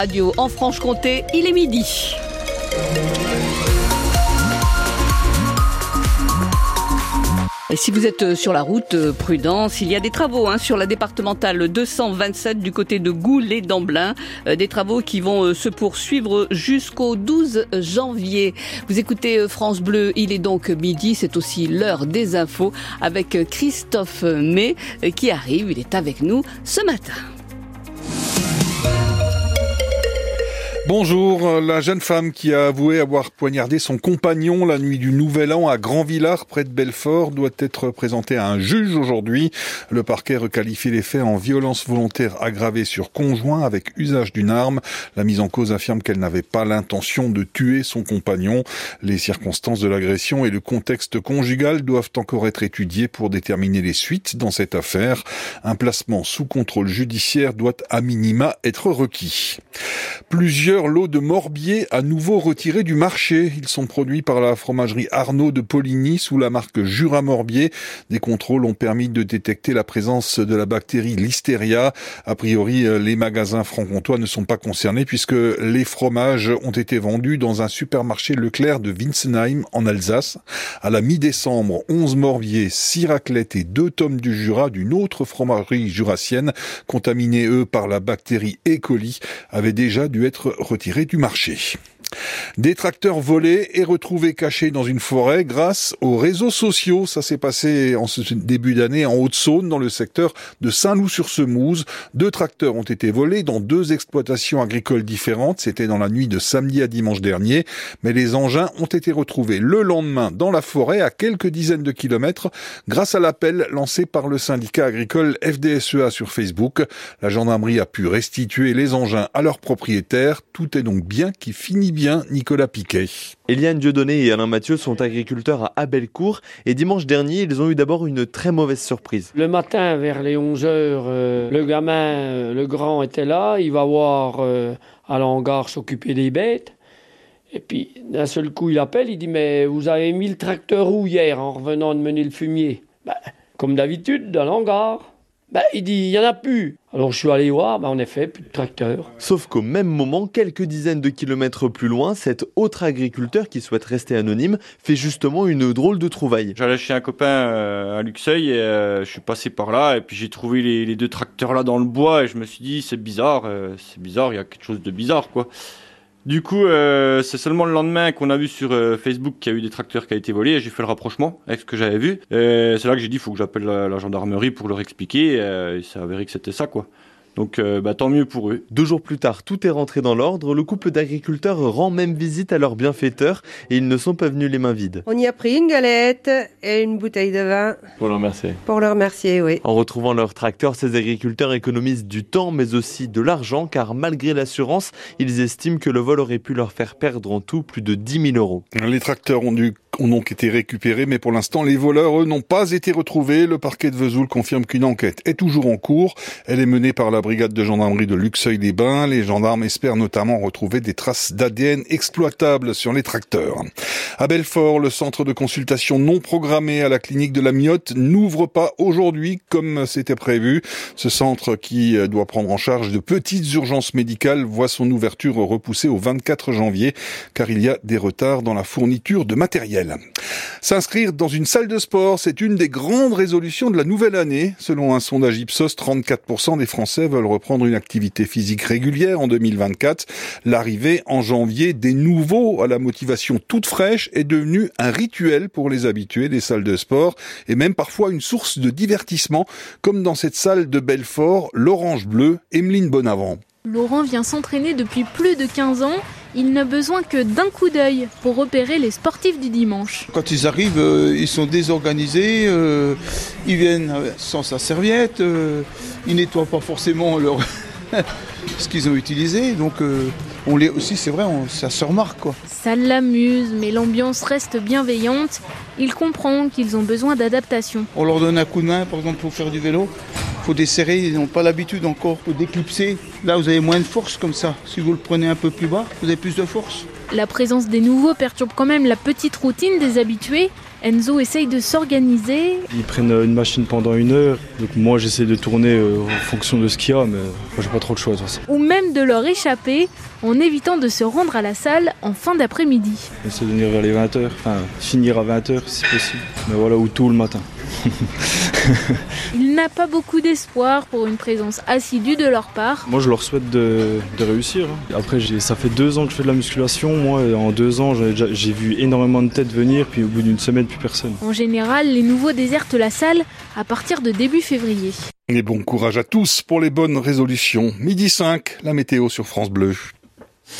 Radio en Franche-Comté, il est midi. Et si vous êtes euh, sur la route, euh, prudence, il y a des travaux hein, sur la départementale 227 du côté de Goulet-d'Amblin, euh, des travaux qui vont se poursuivre jusqu'au 12 janvier. Vous écoutez France Bleu, il est donc midi, c'est aussi l'heure des infos avec Christophe May qui arrive, il est avec nous ce matin. Bonjour, la jeune femme qui a avoué avoir poignardé son compagnon la nuit du Nouvel An à Grand-Villard, près de Belfort, doit être présentée à un juge aujourd'hui. Le parquet requalifie les faits en violence volontaire aggravée sur conjoint avec usage d'une arme. La mise en cause affirme qu'elle n'avait pas l'intention de tuer son compagnon. Les circonstances de l'agression et le contexte conjugal doivent encore être étudiés pour déterminer les suites dans cette affaire. Un placement sous contrôle judiciaire doit à minima être requis. Plusieurs lots de morbier à nouveau retirés du marché. Ils sont produits par la fromagerie Arnaud de Poligny sous la marque Jura Morbier. Des contrôles ont permis de détecter la présence de la bactérie Listeria. A priori, les magasins franc-comtois ne sont pas concernés puisque les fromages ont été vendus dans un supermarché Leclerc de Winsenheim en Alsace. À la mi-décembre, 11 morbiers, 6 raclettes et 2 tomes du Jura d'une autre fromagerie jurassienne, contaminés eux par la bactérie E. coli, avaient déjà dû être retirés du marché. Des tracteurs volés et retrouvés cachés dans une forêt grâce aux réseaux sociaux. Ça s'est passé en ce début d'année en Haute-Saône, dans le secteur de Saint-Loup-sur-Semouse. Deux tracteurs ont été volés dans deux exploitations agricoles différentes. C'était dans la nuit de samedi à dimanche dernier. Mais les engins ont été retrouvés le lendemain dans la forêt à quelques dizaines de kilomètres grâce à l'appel lancé par le syndicat agricole FDSEA sur Facebook. La gendarmerie a pu restituer les engins à leurs propriétaires. Tout est donc bien qui finit bien bien Nicolas Piquet. Eliane Dieudonné et Alain Mathieu sont agriculteurs à Abelcourt et dimanche dernier, ils ont eu d'abord une très mauvaise surprise. Le matin, vers les 11h, euh, le gamin, euh, le grand était là, il va voir euh, à l'hangar s'occuper des bêtes. Et puis, d'un seul coup, il appelle, il dit Mais vous avez mis le tracteur où hier en revenant de mener le fumier? Ben, Comme d'habitude, dans l'hangar. Ben, il dit, il n'y en a plus. Alors je suis allé voir, ben, en effet, plus de tracteur. Sauf qu'au même moment, quelques dizaines de kilomètres plus loin, cet autre agriculteur qui souhaite rester anonyme fait justement une drôle de trouvaille. J'allais chez un copain euh, à Luxeuil et euh, je suis passé par là et puis j'ai trouvé les, deux tracteurs là dans le bois et je me suis dit, c'est bizarre, euh, c'est bizarre, il y a quelque chose de bizarre quoi. Du coup, euh, c'est seulement le lendemain qu'on a vu sur euh, Facebook qu'il y a eu des tracteurs qui ont été volés et j'ai fait le rapprochement avec ce que j'avais vu. c'est là que j'ai dit, il faut que j'appelle la, gendarmerie pour leur expliquer. et ça avéré que c'était ça, quoi. Donc euh, bah, tant mieux pour eux. Deux jours plus tard, tout est rentré dans l'ordre. Le couple d'agriculteurs rend même visite à leurs bienfaiteurs et ils ne sont pas venus les mains vides. On y a pris une galette et une bouteille de vin. Pour leur remercier. Pour leur remercier, oui. En retrouvant leur tracteur, ces agriculteurs économisent du temps mais aussi de l'argent car malgré l'assurance, ils estiment que le vol aurait pu leur faire perdre en tout plus de 10 000 euros. Les tracteurs ont dû ont donc été récupérés, mais pour l'instant, les voleurs, eux, n'ont pas été retrouvés. Le parquet de Vesoul confirme qu'une enquête est toujours en cours. Elle est menée par la brigade de gendarmerie de Luxeuil-les-Bains. Les gendarmes espèrent notamment retrouver des traces d'ADN exploitables sur les tracteurs. À Belfort, le centre de consultation non programmé à la clinique de la Miotte n'ouvre pas aujourd'hui comme c'était prévu. Ce centre qui doit prendre en charge de petites urgences médicales voit son ouverture repoussée au 24 janvier car il y a des retards dans la fourniture de matériel. S'inscrire dans une salle de sport, c'est une des grandes résolutions de la nouvelle année. Selon un sondage Ipsos, 34% des Français veulent reprendre une activité physique régulière en 2024. L'arrivée en janvier des nouveaux à la motivation toute fraîche est devenue un rituel pour les habitués des salles de sport et même parfois une source de divertissement, comme dans cette salle de Belfort, l'Orange Bleu, Emeline Bonavent. Laurent vient s'entraîner depuis plus de 15 ans. Il n'a besoin que d'un coup d'œil pour repérer les sportifs du dimanche. Quand ils arrivent, euh, ils sont désorganisés, euh, ils viennent sans sa serviette, euh, ils nettoient pas forcément leur ce qu'ils ont utilisé. Donc on les aussi, c'est vrai, ça se remarque quoi. Ça l'amuse, mais l'ambiance reste bienveillante. Il comprend qu'ils ont besoin d'adaptation. On leur donne un coup de main, par exemple, pour faire du vélo faut desserrer, ils n'ont pas l'habitude encore. Faut déclipser. Là, vous avez moins de force comme ça. Si vous le prenez un peu plus bas, vous avez plus de force. La présence des nouveaux perturbe quand même la petite routine des habitués. Enzo essaye de s'organiser. Ils prennent une machine pendant une heure, donc moi j'essaie de tourner euh, en fonction de ce qu'il y a, mais moi j'ai pas trop de choix. Ou même de leur échapper en évitant de se rendre à la salle en fin d'après-midi. Essayer de venir vers les 20h, enfin finir à 20h si possible, mais voilà, ou tout le matin. Il n'a pas beaucoup d'espoir pour une présence assidue de leur part. Moi, je leur souhaite de, de réussir. hein. Après, ça fait deux ans que je fais de la musculation. Moi, et en deux ans, j'ai vu énormément de têtes venir, puis au bout d'une semaine, plus personne. En général, les nouveaux désertent la salle à partir de début février. Et bon courage à tous pour les bonnes résolutions. Midi 5, la météo sur France Bleu.